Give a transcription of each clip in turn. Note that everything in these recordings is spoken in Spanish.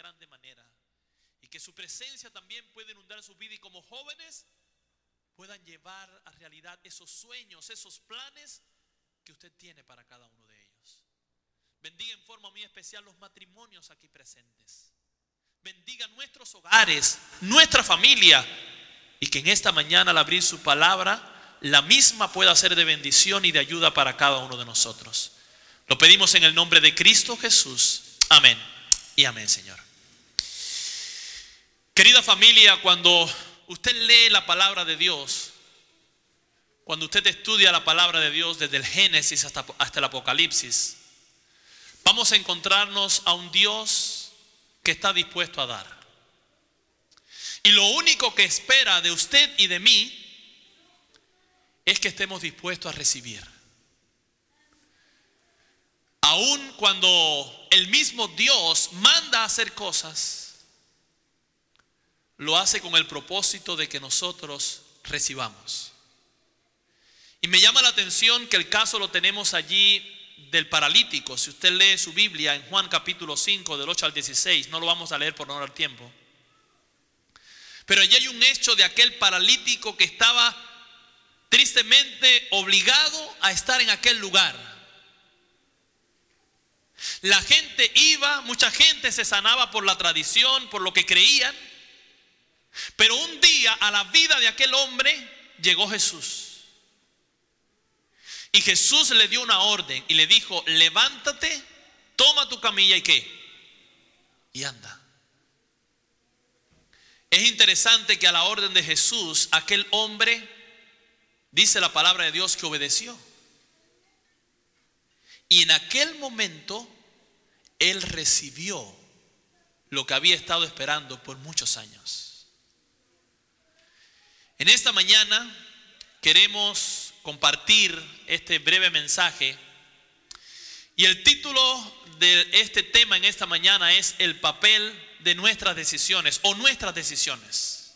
grande manera. Y que su presencia también puede inundar su vida y como jóvenes puedan llevar a realidad esos sueños, esos planes que usted tiene para cada uno de ellos. Bendiga en forma muy especial los matrimonios aquí presentes. Bendiga nuestros hogares, nuestra familia. Y que en esta mañana al abrir su palabra, la misma pueda ser de bendición y de ayuda para cada uno de nosotros. Lo pedimos en el nombre de Cristo Jesús. Amén. Y amén, Señor. Querida familia, cuando usted lee la palabra de Dios, cuando usted estudia la palabra de Dios desde el Génesis hasta, hasta el Apocalipsis, vamos a encontrarnos a un Dios que está dispuesto a dar. Y lo único que espera de usted y de mí es que estemos dispuestos a recibir. Aun cuando el mismo Dios manda a hacer cosas, lo hace con el propósito de que nosotros recibamos. Y me llama la atención que el caso lo tenemos allí del paralítico. Si usted lee su Biblia en Juan capítulo 5, del 8 al 16, no lo vamos a leer por no dar tiempo. Pero allí hay un hecho de aquel paralítico que estaba tristemente obligado a estar en aquel lugar. La gente iba, mucha gente se sanaba por la tradición, por lo que creían. Pero un día a la vida de aquel hombre llegó Jesús. Y Jesús le dio una orden y le dijo, levántate, toma tu camilla y qué. Y anda. Es interesante que a la orden de Jesús, aquel hombre, dice la palabra de Dios que obedeció. Y en aquel momento, él recibió lo que había estado esperando por muchos años. En esta mañana queremos compartir este breve mensaje y el título de este tema en esta mañana es el papel de nuestras decisiones o nuestras decisiones.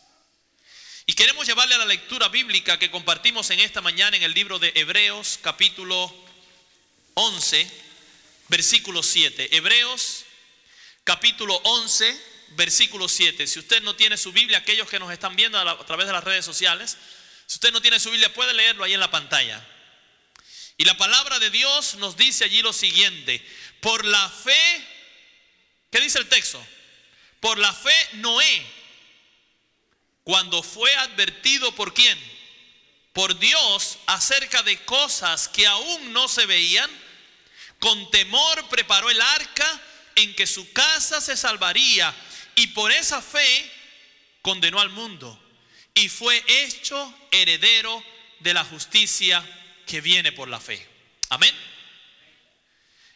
Y queremos llevarle a la lectura bíblica que compartimos en esta mañana en el libro de Hebreos capítulo 11, versículo 7. Hebreos capítulo 11, versículo 7. Si usted no tiene su Biblia, aquellos que nos están viendo a, través de las redes sociales, si usted no tiene su Biblia, puede leerlo ahí en la pantalla. Y la palabra de Dios nos dice allí lo siguiente, por la fe, ¿qué dice el texto? Por la fe Noé, cuando fue advertido por quién? Por Dios acerca de cosas que aún no se veían, con temor preparó el arca en que su casa se salvaría y por esa fe condenó al mundo y fue hecho heredero de la justicia que viene por la fe. Amén.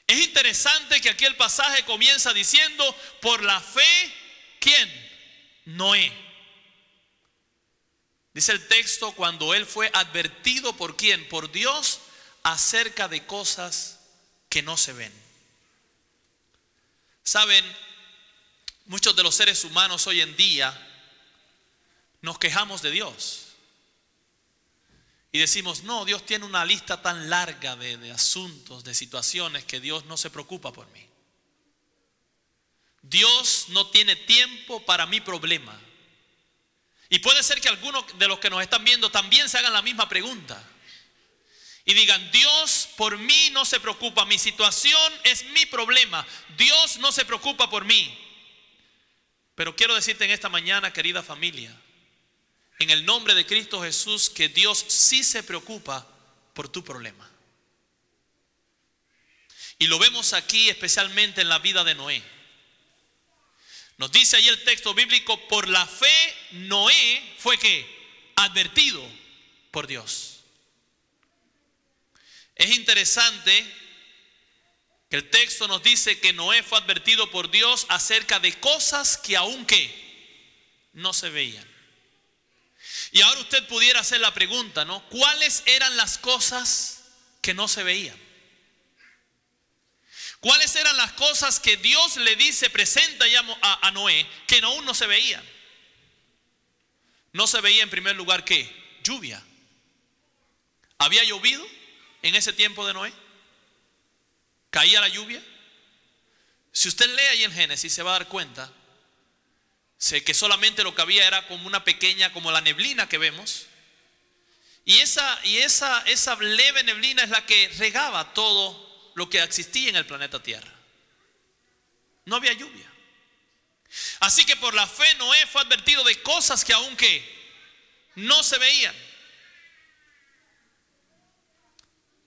Es interesante que aquí el pasaje comienza diciendo, por la fe, ¿quién? Noé. Dice el texto, cuando él fue advertido por quién? Por Dios acerca de cosas que no se ven. Saben, muchos de los seres humanos hoy en día nos quejamos de Dios. Y decimos, no, Dios tiene una lista tan larga de, asuntos, de situaciones, que Dios no se preocupa por mí. Dios no tiene tiempo para mi problema. Y puede ser que algunos de los que nos están viendo también se hagan la misma pregunta. Y digan, Dios por mí no se preocupa, mi situación es mi problema, Dios no se preocupa por mí. Pero quiero decirte en esta mañana, querida familia, en el nombre de Cristo Jesús que Dios sí se preocupa por tu problema. Y lo vemos aquí especialmente en la vida de Noé. Nos dice ahí el texto bíblico, por la fe Noé fue que advertido por Dios. Es interesante que el texto nos dice que Noé fue advertido por Dios acerca de cosas que aún que no se veían. Y ahora usted pudiera hacer la pregunta, ¿no? ¿Cuáles eran las cosas que no se veían? ¿Cuáles eran las cosas que Dios le dice, presenta a, a Noé, que aún no se veían? No se veía en primer lugar qué? Lluvia. ¿Había llovido en ese tiempo de Noé? ¿Caía la lluvia? Si usted lee ahí en Génesis se va a dar cuenta sé que solamente lo que había era como una pequeña, como la neblina que vemos. Y esa, y esa, esa leve neblina es la que regaba todo lo que existía en el planeta Tierra. No había lluvia. Así que por la fe Noé fue advertido de cosas que aunque no se veían.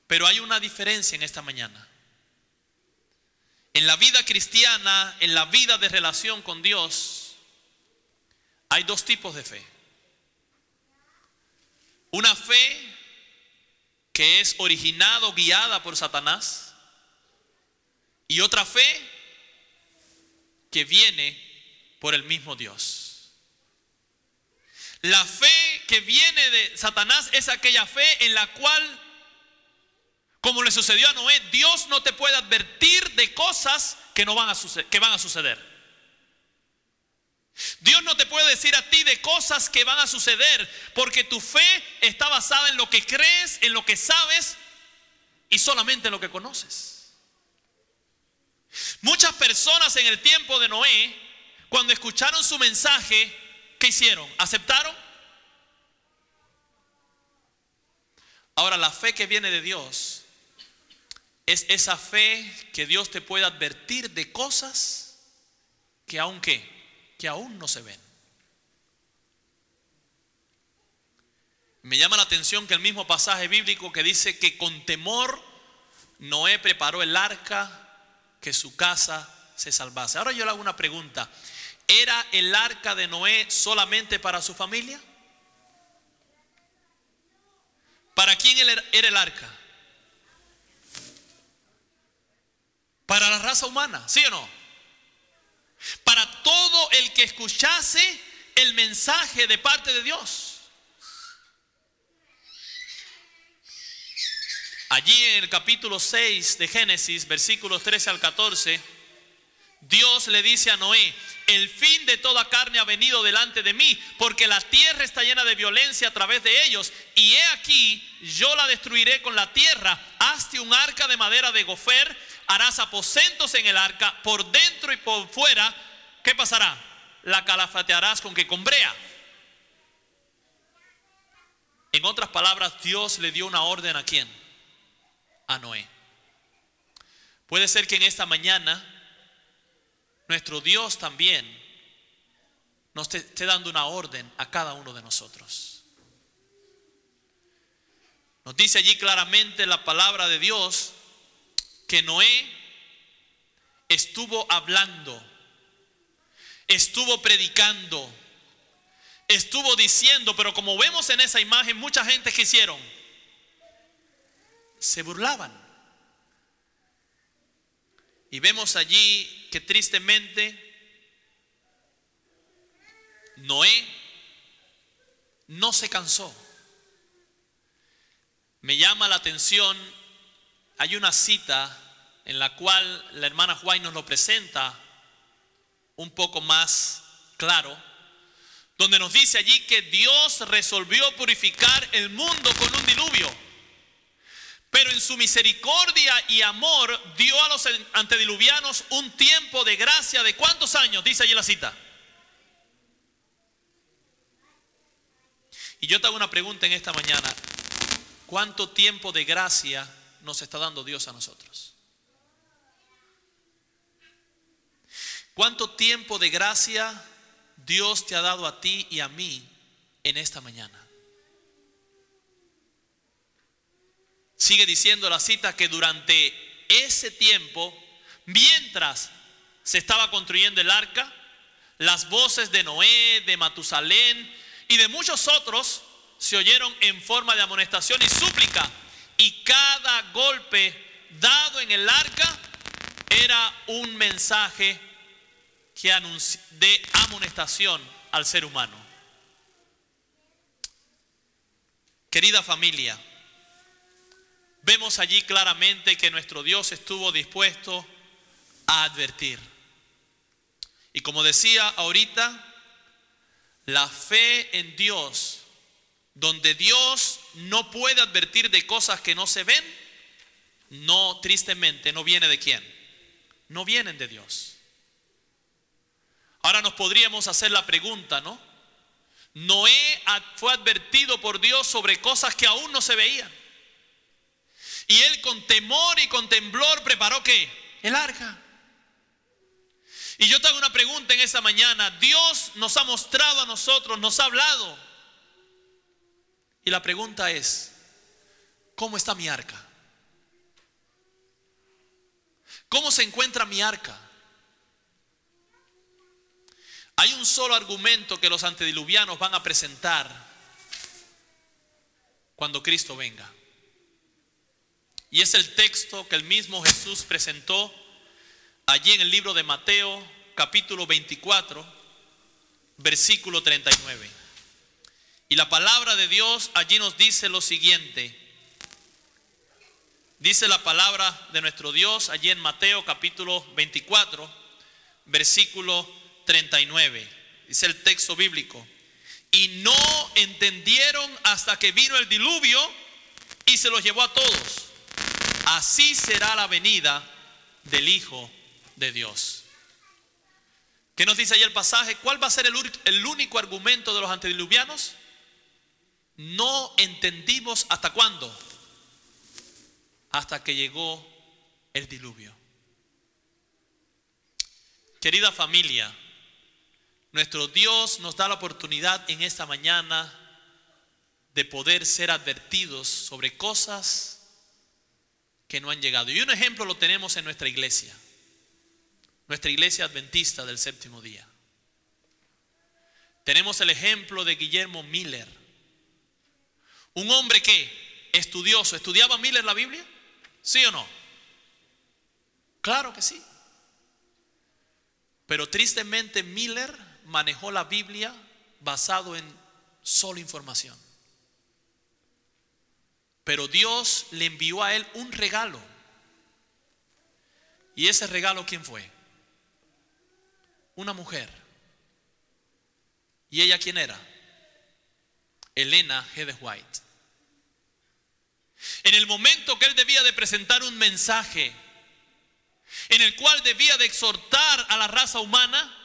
Pero hay una diferencia en esta mañana. En la vida cristiana, en la vida de relación con Dios, hay dos tipos de fe. Una fe que es originada guiada por Satanás y otra fe que viene por el mismo Dios. La fe que viene de Satanás es aquella fe en la cual, como le sucedió a Noé, Dios no te puede advertir de cosas que, no van, a van a suceder. Dios no te puede decir a ti de cosas que van a suceder, porque tu fe está basada en lo que crees, en lo que sabes y solamente en lo que conoces. Muchas personas en el tiempo de Noé, cuando escucharon su mensaje, ¿qué hicieron? ¿Aceptaron? Ahora, la fe que viene de Dios es esa fe que Dios te puede advertir de cosas que aunque que aún no se ven. Me llama la atención que el mismo pasaje bíblico que dice que con temor Noé preparó el arca que su casa se salvase. Ahora yo le hago una pregunta. ¿Era el arca de Noé solamente para su familia? ¿Para quién era el arca? Para la raza humana, ¿sí o no? para todo el que escuchase el mensaje de parte de Dios. Allí en el capítulo 6 de Génesis, versículos 13 al 14, Dios le dice a Noé, el fin de toda carne ha venido delante de mí, porque la tierra está llena de violencia a través de ellos, y he aquí, yo la destruiré con la tierra, hazte un arca de madera de gofer, harás aposentos en el arca, por dentro y por fuera, ¿qué pasará? La calafatearás con que combrea. En otras palabras, Dios le dio una orden a quién? A Noé. Puede ser que en esta mañana nuestro Dios también nos esté dando una orden a cada uno de nosotros. Nos dice allí claramente la palabra de Dios que Noé estuvo hablando, estuvo predicando, estuvo diciendo, pero como vemos en esa imagen, mucha gente que hicieron, se burlaban. Y vemos allí que tristemente Noé no se cansó. Me llama la atención, hay una cita en la cual la hermana Juan nos lo presenta un poco más claro, donde nos dice allí que Dios resolvió purificar el mundo con un diluvio. Pero en su misericordia y amor dio a los antediluvianos un tiempo de gracia de cuántos años, dice allí la cita. Y yo te hago una pregunta en esta mañana. ¿Cuánto tiempo de gracia nos está dando Dios a nosotros? ¿Cuánto tiempo de gracia Dios te ha dado a ti y a mí en esta mañana? Sigue diciendo la cita que durante ese tiempo, mientras se estaba construyendo el arca, las voces de Noé, de Matusalén y de muchos otros se oyeron en forma de amonestación y súplica. Y cada golpe dado en el arca era un mensaje que de amonestación al ser humano. Querida familia, vemos allí claramente que nuestro Dios estuvo dispuesto a advertir. Y como decía ahorita, la fe en Dios, donde Dios no puede advertir de cosas que no se ven, no, tristemente, no viene de quién? no vienen de Dios. Ahora nos podríamos hacer la pregunta, ¿no? Noé fue advertido por Dios sobre cosas que aún no se veían. Y él con temor y con temblor preparó qué? El arca. Y yo te hago una pregunta en esta mañana. Dios nos ha mostrado a nosotros, nos ha hablado. Y la pregunta es, ¿cómo está mi arca? ¿Cómo se encuentra mi arca? Hay un solo argumento que los antediluvianos van a presentar cuando Cristo venga. Y es el texto que el mismo Jesús presentó allí en el libro de Mateo, capítulo 24, versículo 39. Y la palabra de Dios allí nos dice lo siguiente. Dice la palabra de nuestro Dios allí en Mateo capítulo 24, versículo 39. Dice el texto bíblico. Y no entendieron hasta que vino el diluvio y se los llevó a todos. Así será la venida del Hijo de Dios. ¿Qué nos dice ahí el pasaje? ¿Cuál va a ser el, el único argumento de los antediluvianos? No entendimos hasta cuándo. Hasta que llegó el diluvio. Querida familia, nuestro Dios nos da la oportunidad en esta mañana de poder ser advertidos sobre cosas que no han llegado. Y un ejemplo lo tenemos en nuestra iglesia nuestra iglesia adventista del séptimo día. Tenemos el ejemplo de Guillermo Miller, un hombre que estudioso, ¿estudiaba Miller la Biblia? ¿Sí o no? Claro que sí. Pero tristemente Miller manejó la Biblia basado en solo información. Pero Dios le envió a él un regalo. ¿Y ese regalo quién fue? una mujer. ¿Y ella quién era? Elena G. White. En el momento que él debía de presentar un mensaje, en el cual debía de exhortar a la raza humana,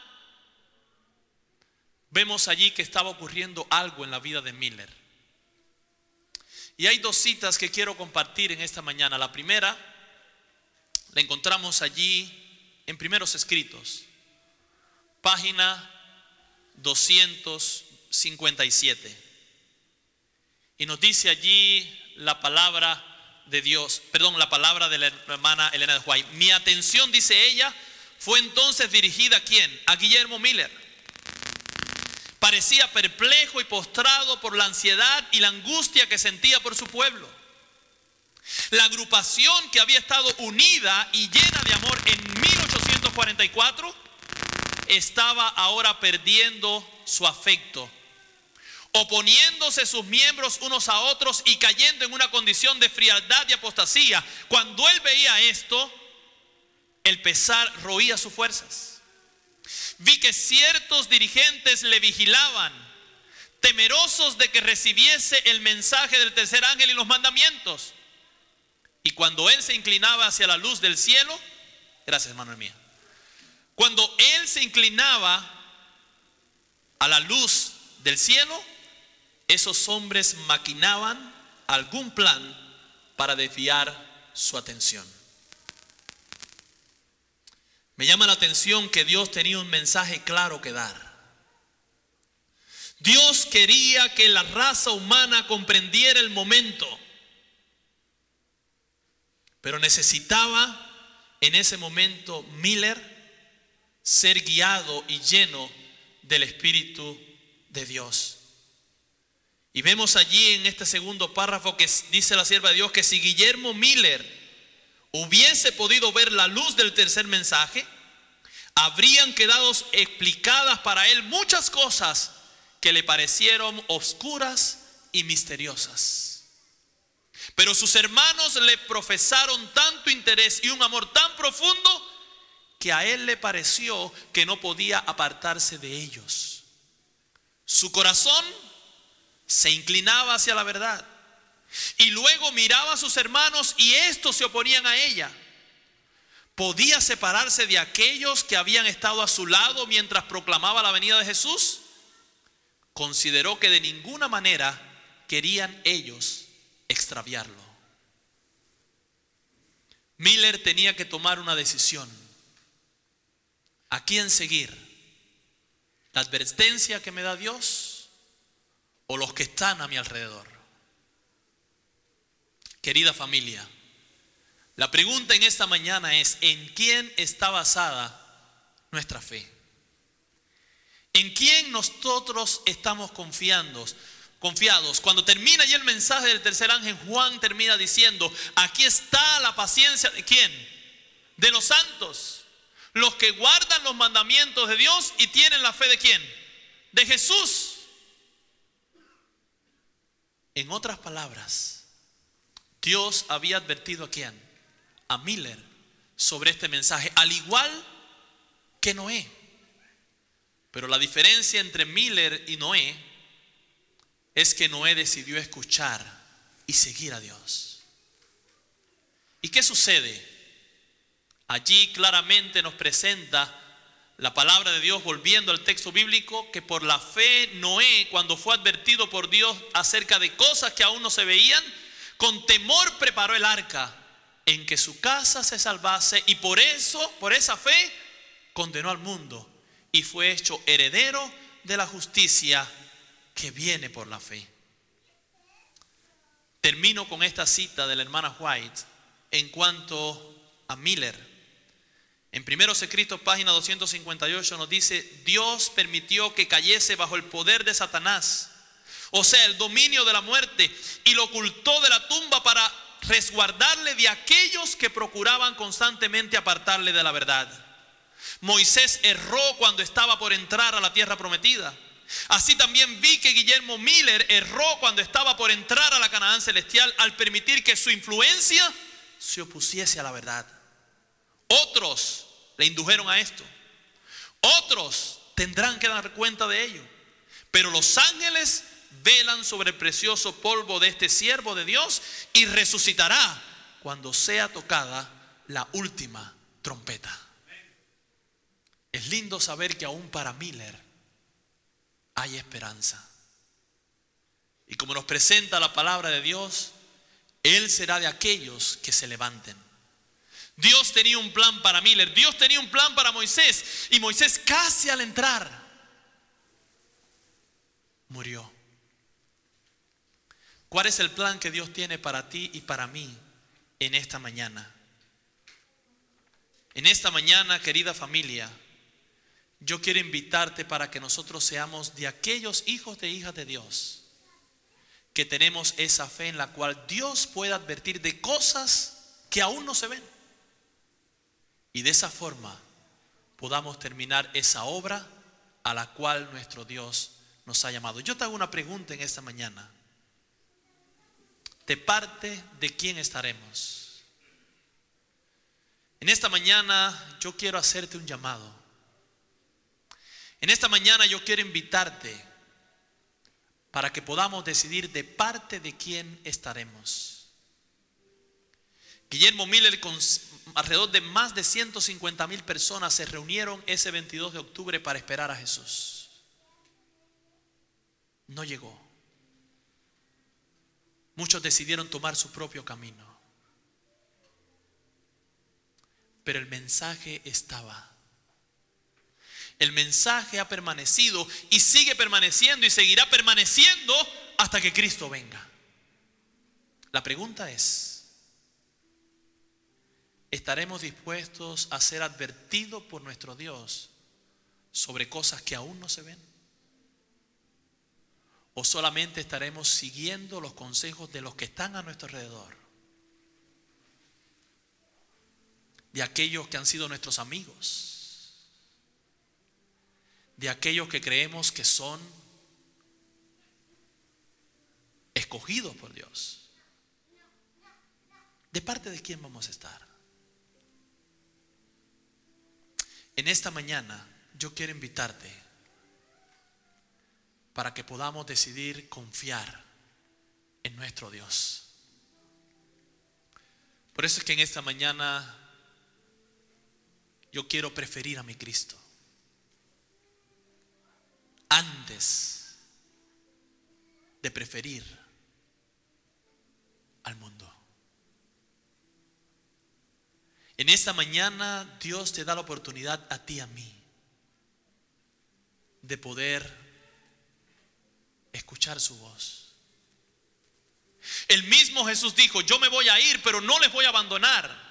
vemos allí que estaba ocurriendo algo en la vida de Miller. Y hay dos citas que quiero compartir en esta mañana. La primera la encontramos allí en primeros escritos página 257. Y nos dice allí la palabra de Dios, perdón, la palabra de la hermana Elena de White. Mi atención, dice ella, fue entonces dirigida a quién? A Guillermo Miller. Parecía perplejo y postrado por la ansiedad y la angustia que sentía por su pueblo. La agrupación que había estado unida y llena de amor en 1844 estaba ahora perdiendo su afecto, oponiéndose sus miembros unos a otros y cayendo en una condición de frialdad y apostasía. Cuando él veía esto, el pesar roía sus fuerzas. Vi que ciertos dirigentes le vigilaban, temerosos de que recibiese el mensaje del tercer ángel y los mandamientos. Y cuando él se inclinaba hacia la luz del cielo, gracias hermano mío, cuando él se inclinaba a la luz del cielo, esos hombres maquinaban algún plan para desviar su atención. Me llama la atención que Dios tenía un mensaje claro que dar. Dios quería que la raza humana comprendiera el momento, pero necesitaba en ese momento Miller ser guiado y lleno del Espíritu de Dios. Y vemos allí en este segundo párrafo que dice la sierva de Dios que si Guillermo Miller hubiese podido ver la luz del tercer mensaje, habrían quedado explicadas para él muchas cosas que le parecieron oscuras y misteriosas. Pero sus hermanos le profesaron tanto interés y un amor tan profundo que a él le pareció que no podía apartarse de ellos. Su corazón se inclinaba hacia la verdad. Y luego miraba a sus hermanos y estos se oponían a ella. podía separarse de aquellos que habían estado a su lado mientras proclamaba la venida de Jesús? Consideró que de ninguna manera querían ellos extraviarlo. Miller tenía que tomar una decisión. ¿A quién seguir? ¿La advertencia que me da Dios o los que están a mi alrededor? Querida familia, la pregunta en esta mañana es, ¿en quién está basada nuestra fe? ¿En quién nosotros estamos confiando? Confiados. Cuando termina ya el mensaje del tercer ángel, Juan termina diciendo, aquí está la paciencia de quién? De los santos, los que guardan los mandamientos de Dios y tienen la fe de quién? De Jesús. En otras palabras, Dios había advertido a quién? a Miller sobre este mensaje, al igual que Noé. Pero la diferencia entre Miller y Noé es que Noé decidió escuchar y seguir a Dios. ¿Y qué sucede? Allí claramente nos presenta la palabra de Dios, volviendo al texto bíblico, que por la fe Noé, cuando fue advertido por Dios acerca de cosas que aún no se veían, con temor preparó el arca en que su casa se salvase y por eso, por esa fe, condenó al mundo y fue hecho heredero de la justicia que viene por la fe. Termino con esta cita de la hermana White en cuanto a Miller. En Primeros Escritos, página 258, nos dice, Dios permitió que cayese bajo el poder de Satanás, o sea, el dominio de la muerte, y lo ocultó de la tumba para resguardarle de aquellos que procuraban constantemente apartarle de la verdad. Moisés erró cuando estaba por entrar a la tierra prometida. Así también vi que Guillermo Miller erró cuando estaba por entrar a la Canaán celestial al permitir que su influencia se opusiese a la verdad. Otros le indujeron a esto. Otros tendrán que dar cuenta de ello. Pero los ángeles velan sobre el precioso polvo de este siervo de Dios y resucitará cuando sea tocada la última trompeta. Es lindo saber que aún para Miller hay esperanza. Y como nos presenta la palabra de Dios, Él será de aquellos que se levanten. Dios tenía un plan para Miller, Dios tenía un plan para Moisés y Moisés casi al entrar murió. ¿Cuál es el plan que Dios tiene para ti y para mí en esta mañana? En esta mañana, querida familia, yo quiero invitarte para que nosotros seamos de aquellos hijos de hijas de Dios que tenemos esa fe en la cual Dios puede advertir de cosas que aún no se ven. Y de esa forma podamos terminar esa obra a la cual nuestro Dios nos ha llamado. Yo te hago una pregunta en esta mañana de parte de quién estaremos. En esta mañana yo quiero hacerte un llamado. En esta mañana yo quiero invitarte para que podamos decidir de parte de quién estaremos. Guillermo Miller con alrededor de más de 150 mil personas se reunieron ese 22 de octubre para esperar a Jesús. No llegó. Muchos decidieron tomar su propio camino. Pero el mensaje estaba. El mensaje ha permanecido y sigue permaneciendo y seguirá permaneciendo hasta que Cristo venga. La pregunta es, ¿estaremos dispuestos a ser advertidos por nuestro Dios sobre cosas que aún no se ven? ¿O solamente estaremos siguiendo los consejos de los que están a nuestro alrededor? De aquellos que han sido nuestros amigos. De aquellos que creemos que son escogidos por Dios. ¿De parte de quién vamos a estar? En esta mañana yo quiero invitarte para que podamos decidir confiar en nuestro Dios. Por eso es que en esta mañana yo quiero preferir a mi Cristo antes de preferir al mundo. En esta mañana Dios te da la oportunidad a ti, a mí, de poder escuchar su voz. El mismo Jesús dijo, yo me voy a ir, pero no les voy a abandonar.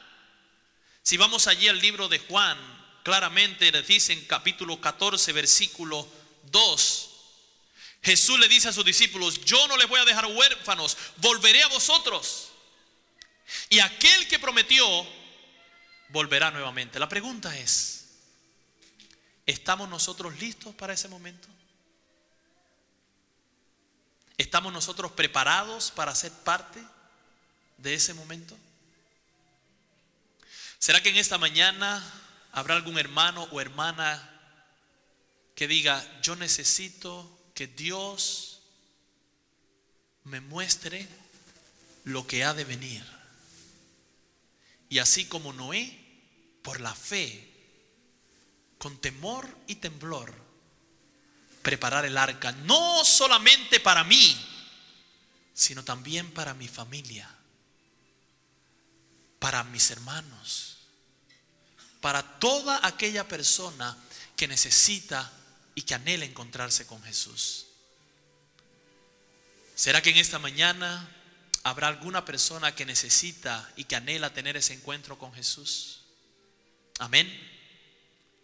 Si vamos allí al libro de Juan, claramente le dice en capítulo 14, versículo 2, Jesús le dice a sus discípulos, yo no les voy a dejar huérfanos, volveré a vosotros. Y aquel que prometió, volverá nuevamente. La pregunta es, ¿estamos nosotros listos para ese momento? ¿Estamos nosotros preparados para ser parte de ese momento? ¿Será que en esta mañana habrá algún hermano o hermana que diga, yo necesito que Dios me muestre lo que ha de venir? Y así como Noé, por la fe, con temor y temblor, preparar el arca, no solamente para mí, sino también para mi familia, para mis hermanos, para toda aquella persona que necesita y que anhela encontrarse con Jesús. ¿Será que en esta mañana habrá alguna persona que necesita y que anhela tener ese encuentro con Jesús? Amén.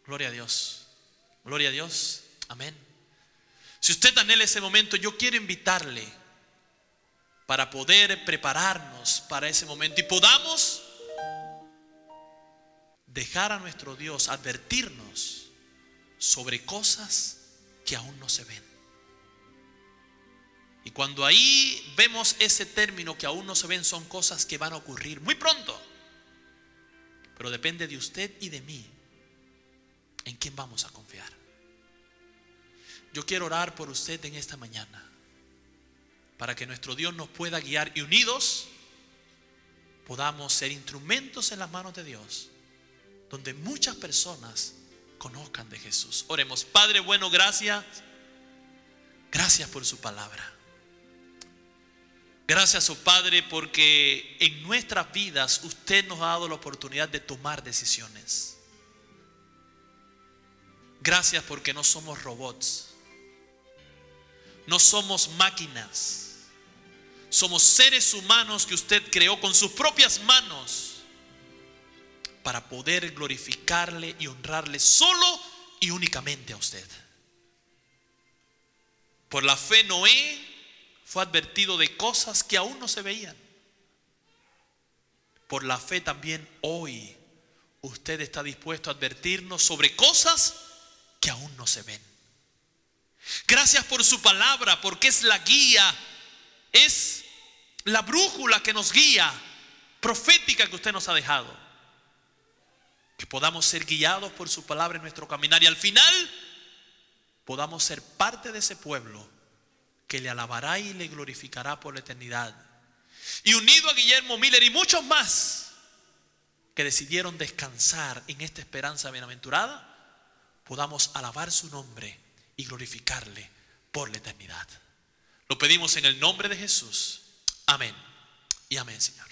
Gloria a Dios. Gloria a Dios. Amén. Si usted anhela ese momento, yo quiero invitarle para poder prepararnos para ese momento y podamos dejar a nuestro Dios advertirnos sobre cosas que aún no se ven. Y cuando ahí vemos ese término que aún no se ven, son cosas que van a ocurrir muy pronto. Pero depende de usted y de mí en quién vamos a confiar. Yo quiero orar por usted en esta mañana para que nuestro Dios nos pueda guiar y unidos podamos ser instrumentos en las manos de Dios, donde muchas personas conozcan de Jesús. Oremos, Padre bueno, gracias. Gracias por su palabra. Gracias, oh Padre, porque en nuestras vidas usted nos ha dado la oportunidad de tomar decisiones. Gracias porque no somos robots. No somos máquinas. Somos seres humanos que usted creó con sus propias manos para poder glorificarle y honrarle solo y únicamente a usted. Por la fe Noé fue advertido de cosas que aún no se veían. Por la fe también hoy usted está dispuesto a advertirnos sobre cosas que aún no se ven. Gracias por su palabra, porque es la guía, es la brújula que nos guía, profética que usted nos ha dejado. Que podamos ser guiados por su palabra en nuestro caminar y al final podamos ser parte de ese pueblo que le alabará y le glorificará por la eternidad. Y unido a Guillermo Miller y muchos más que decidieron descansar en esta esperanza bienaventurada, podamos alabar su nombre y glorificarle por la eternidad. Lo pedimos en el nombre de Jesús. Amén. Y amén, Señor.